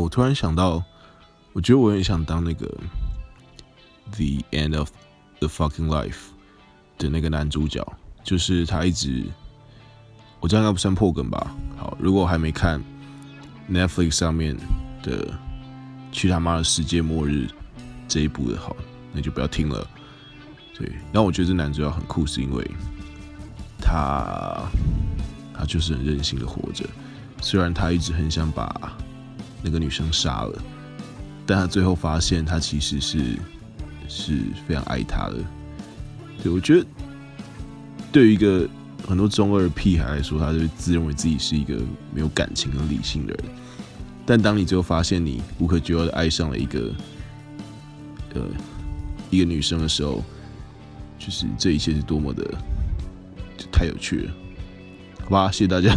我突然想到，我觉得我很想当那个《The End of the Fucking Life》的那个男主角，就是他一直，我这样应该不算破梗吧？好，如果还没看 Netflix 上面的《去他妈的世界末日》这一部的，好，那就不要听了。对，然后我觉得这男主角很酷，是因为他，他就是很任性的活着。虽然他一直很想把那个女生杀了，但他最后发现他其实是是非常爱她的。对，我觉得对于一个很多中二屁孩来说，他就自认为自己是一个没有感情和理性的人。但当你最后发现你无可救药的爱上了一个呃一个女生的时候，就是这一切是多么的就太有趣了。好吧，谢谢大家。